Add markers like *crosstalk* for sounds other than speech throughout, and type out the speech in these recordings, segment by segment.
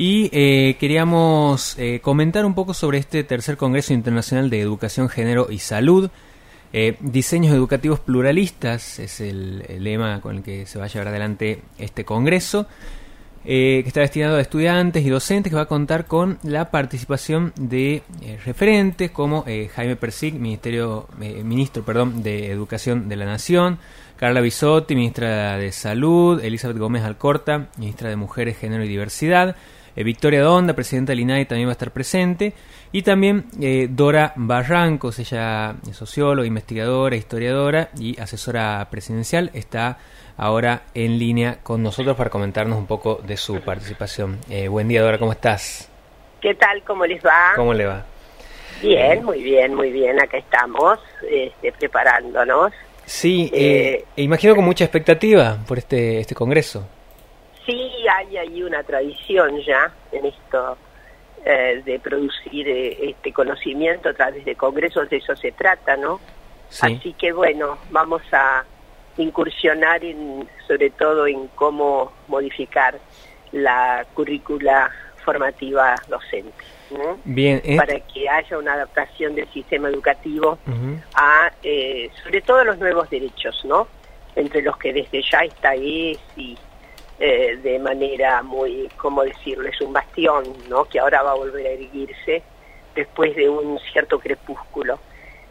Y eh, queríamos eh, comentar un poco sobre este tercer Congreso Internacional de Educación, Género y Salud. Eh, diseños educativos pluralistas es el, lema con el que se va a llevar adelante este Congreso, que está destinado a estudiantes y docentes, que va a contar con la participación de referentes como Jaime Persig, Ministerio, Ministro perdón, de Educación de la Nación, Carla Bisotti, Ministra de Salud, Elizabeth Gómez Alcorta, Ministra de Mujeres, Género y Diversidad, eh, Victoria Donda, presidenta del INAI, también va a estar presente. Y también eh, Dora Barrancos, ella es socióloga, investigadora, historiadora y asesora presidencial, está ahora en línea con nosotros para comentarnos un poco de su participación. Eh, buen día, Dora, ¿cómo estás? ¿Qué tal? ¿Cómo les va? ¿Cómo le va? Bien, muy bien, muy bien. Acá estamos este, preparándonos. Sí, eh, imagino con mucha expectativa por este, este congreso. Sí, hay ahí una tradición ya en esto eh, de producir eh, este conocimiento a través de congresos, de eso se trata, ¿no? Así que bueno, vamos a incursionar en, sobre todo en cómo modificar la currícula formativa docente. Bien, para que haya una adaptación del sistema educativo a, eh, sobre todo, los nuevos derechos, ¿no? Entre los que desde ya está ESI, eh, de manera muy, ¿cómo decirlo? Es un bastión, ¿no? Que ahora va a volver a erguirse después de un cierto crepúsculo.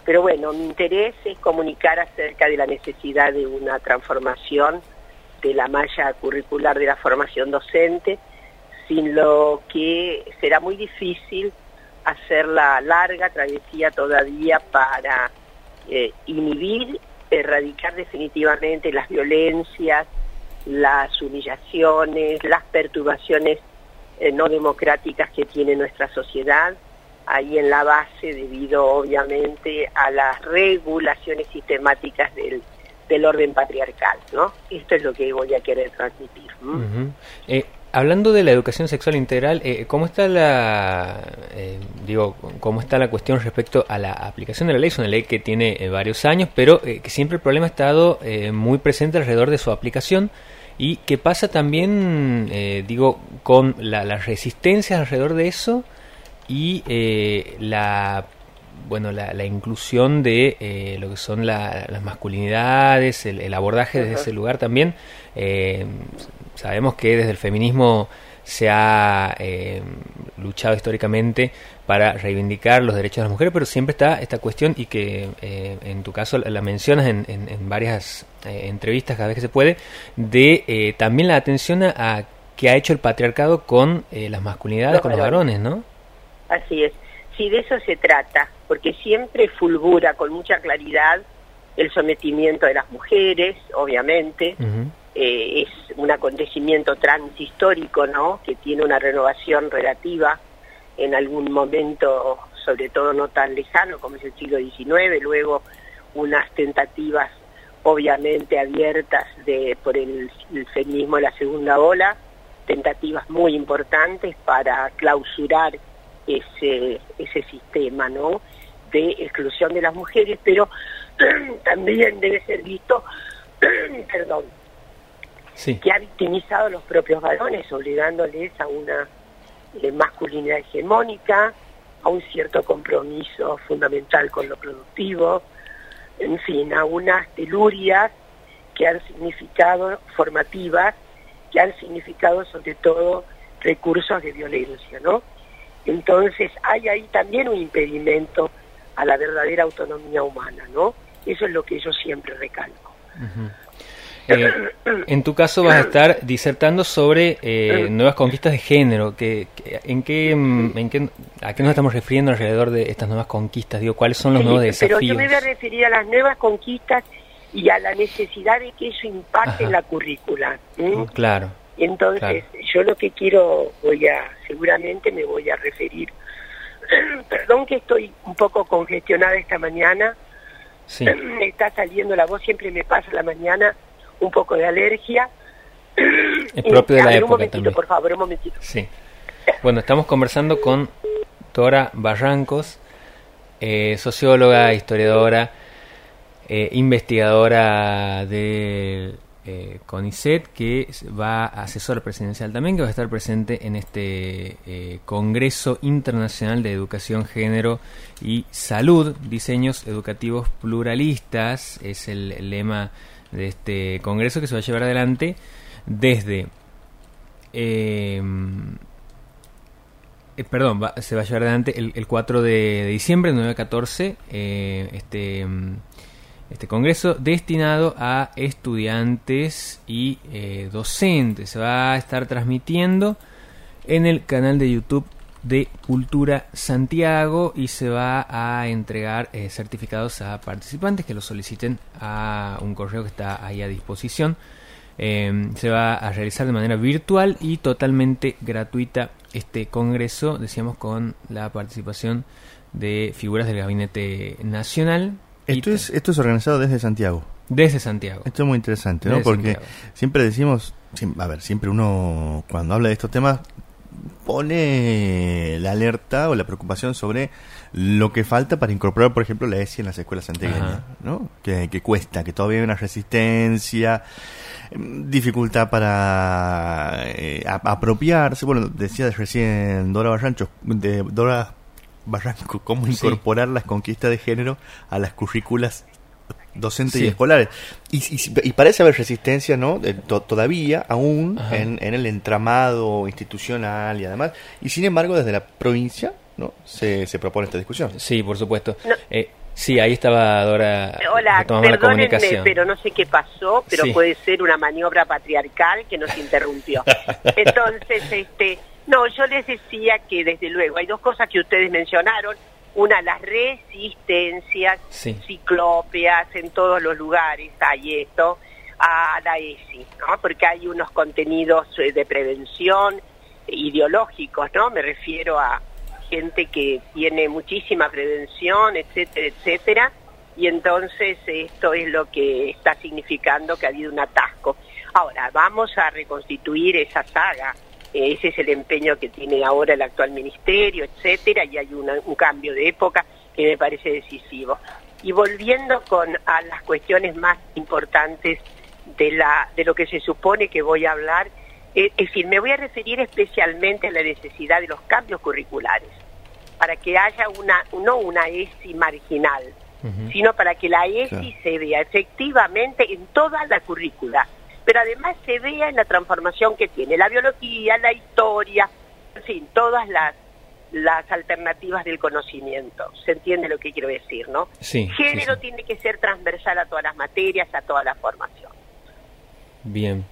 Pero bueno, mi interés es comunicar acerca de la necesidad de una transformación de la malla curricular de la formación docente, sin lo que será muy difícil hacer la larga travesía todavía para eh, inhibir, erradicar definitivamente las violencias, las humillaciones, las perturbaciones eh, no democráticas que tiene nuestra sociedad, ahí en la base debido obviamente a las regulaciones sistemáticas del, del orden patriarcal, ¿no? Esto es lo que voy a querer transmitir. Hablando de la educación sexual integral, eh, ¿cómo está la digo cómo está la cuestión respecto a la aplicación de la ley? Es una ley que tiene varios años, pero que siempre el problema ha estado muy presente alrededor de su aplicación. ¿Y qué pasa también, eh, digo, con la, resistencia alrededor de eso y eh, la bueno la, inclusión de eh, lo que son las masculinidades, el, abordaje desde ese lugar también? sabemos que desde el feminismo se ha luchado históricamente para reivindicar los derechos de las mujeres, pero siempre está esta cuestión y que eh, en tu caso la mencionas en, en, varias eh, entrevistas cada vez que se puede, de eh, también la atención a, que ha hecho el patriarcado con las masculinidades, con los varones, ¿no? Así es, sí, de eso se trata, porque siempre fulgura con mucha claridad el sometimiento de las mujeres, obviamente, es un acontecimiento transhistórico, ¿no?, que tiene una renovación relativa en algún momento, sobre todo no tan lejano como es el siglo XIX, luego unas tentativas obviamente abiertas de, por el, feminismo de la segunda ola, tentativas muy importantes para clausurar ese, ese sistema ¿no? de exclusión de las mujeres, pero *clears throat* también debe ser visto, *clears throat* perdón, que ha victimizado a los propios varones, obligándoles a una eh, masculinidad hegemónica, a un cierto compromiso fundamental con lo productivo, en fin, a unas telurias que han significado formativas, que han significado sobre todo recursos de violencia, ¿no? Entonces hay ahí también un impedimento a la verdadera autonomía humana, ¿no? Eso es lo que yo siempre recalco. Eh, en tu caso vas a estar disertando sobre eh, nuevas conquistas de género. Que, en, qué, en qué, ¿A qué nos estamos refiriendo alrededor de estas nuevas conquistas? Digo, ¿Cuáles son los nuevos desafíos? Pero yo me voy a referir a las nuevas conquistas y a la necesidad de que eso impacte en la currícula. Mm, claro. Entonces, yo lo que quiero, voy a, seguramente me voy a referir, *clears throat* perdón que estoy un poco congestionada esta mañana, sí. *clears throat* me está saliendo la voz, siempre me pasa la mañana, un poco de alergia. Es *clears throat* propio de la época un momentito, también. por favor, un momentito. Sí. Bueno, estamos conversando con Tora Barrancos, eh, socióloga, historiadora, eh, investigadora del eh, CONICET, que va a asesor presidencial también, que va a estar presente en este eh, Congreso Internacional de Educación, Género y Salud, Diseños Educativos Pluralistas, es el, lema de este Congreso que se va a llevar adelante desde... Eh, perdón, se va a llevar adelante el, 4 de, diciembre, 9 a 14, este este congreso destinado a estudiantes y eh, docentes. Se va a estar transmitiendo en el canal de YouTube de Cultura Santiago y se va a entregar eh, certificados a participantes que lo soliciten a un correo que está ahí a disposición. Em, se va a realizar de manera virtual y totalmente gratuita este congreso, decíamos, con la participación de figuras del Gabinete Nacional, esto es, esto es organizado desde Santiago. Desde Santiago. Esto es muy interesante, ¿no? Porque siempre decimos, a ver, siempre uno cuando habla de estos temas pone la alerta o la preocupación sobre lo que falta para incorporar, por ejemplo, la ESI en las escuelas santiagueñas, ¿no? Que, cuesta, que todavía hay una resistencia, mm, dificultad para eh, apropiarse. Bueno, decía recién Dora Barrancho, de Dora Barranco, *laughs* cómo incorporar las conquistas de género a las currículas docentes y escolares. Y, parece haber resistencia, ¿no? todavía, aún, en, el entramado institucional y además. Y sin embargo, desde la provincia, ¿no? Se, se propone esta discusión. Sí, por supuesto. Eh, sí, ahí estaba Dora. Hola, perdónenme, pero no sé qué pasó, pero puede ser una maniobra patriarcal que nos interrumpió. *laughs* Entonces, este no, yo les decía que desde luego hay dos cosas que ustedes mencionaron. Una, las resistencias ciclópeas en todos los lugares, hay esto, a la ESI, ¿no? Porque hay unos contenidos eh, de prevención ideológicos, ¿no? Me refiero a gente que tiene muchísima prevención, etcétera, etcétera, y entonces esto es lo que está significando que ha habido un atasco. Ahora, vamos a reconstituir esa saga ese es el empeño que tiene ahora el actual ministerio, etcétera, y hay un cambio de época que me parece decisivo. Y volviendo con a las cuestiones más importantes de la de lo que se supone que voy a hablar, eh, es decir, me voy a referir especialmente a la necesidad de los cambios curriculares, para que haya una no una ESI marginal, sino para que la ESI se vea efectivamente en toda la currícula pero además se vea en la transformación que tiene la biología, la historia, en fin, todas las las alternativas del conocimiento. ¿Se entiende lo que quiero decir, no? Sí. Género tiene que ser transversal a todas las materias, a toda la formación. Bien.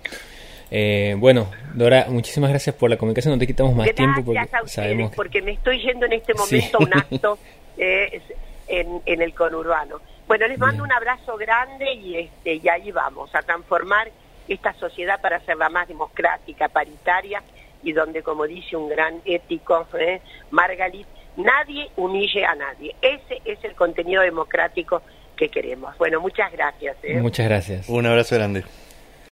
Eh, bueno, Dora, muchísimas gracias por la comunicación. No te quitamos más tiempo porque sabemos porque me estoy yendo en este momento a un acto *laughs* eh, en, en el conurbano. Bueno, les mando un abrazo grande y este y ahí vamos a transformar esta sociedad para hacerla más democrática, paritaria y donde, como dice un gran ético, ¿eh? Margalit, nadie humille a nadie. Ese es el contenido democrático que queremos. Bueno, muchas gracias. ¿eh? Muchas gracias. Un abrazo grande.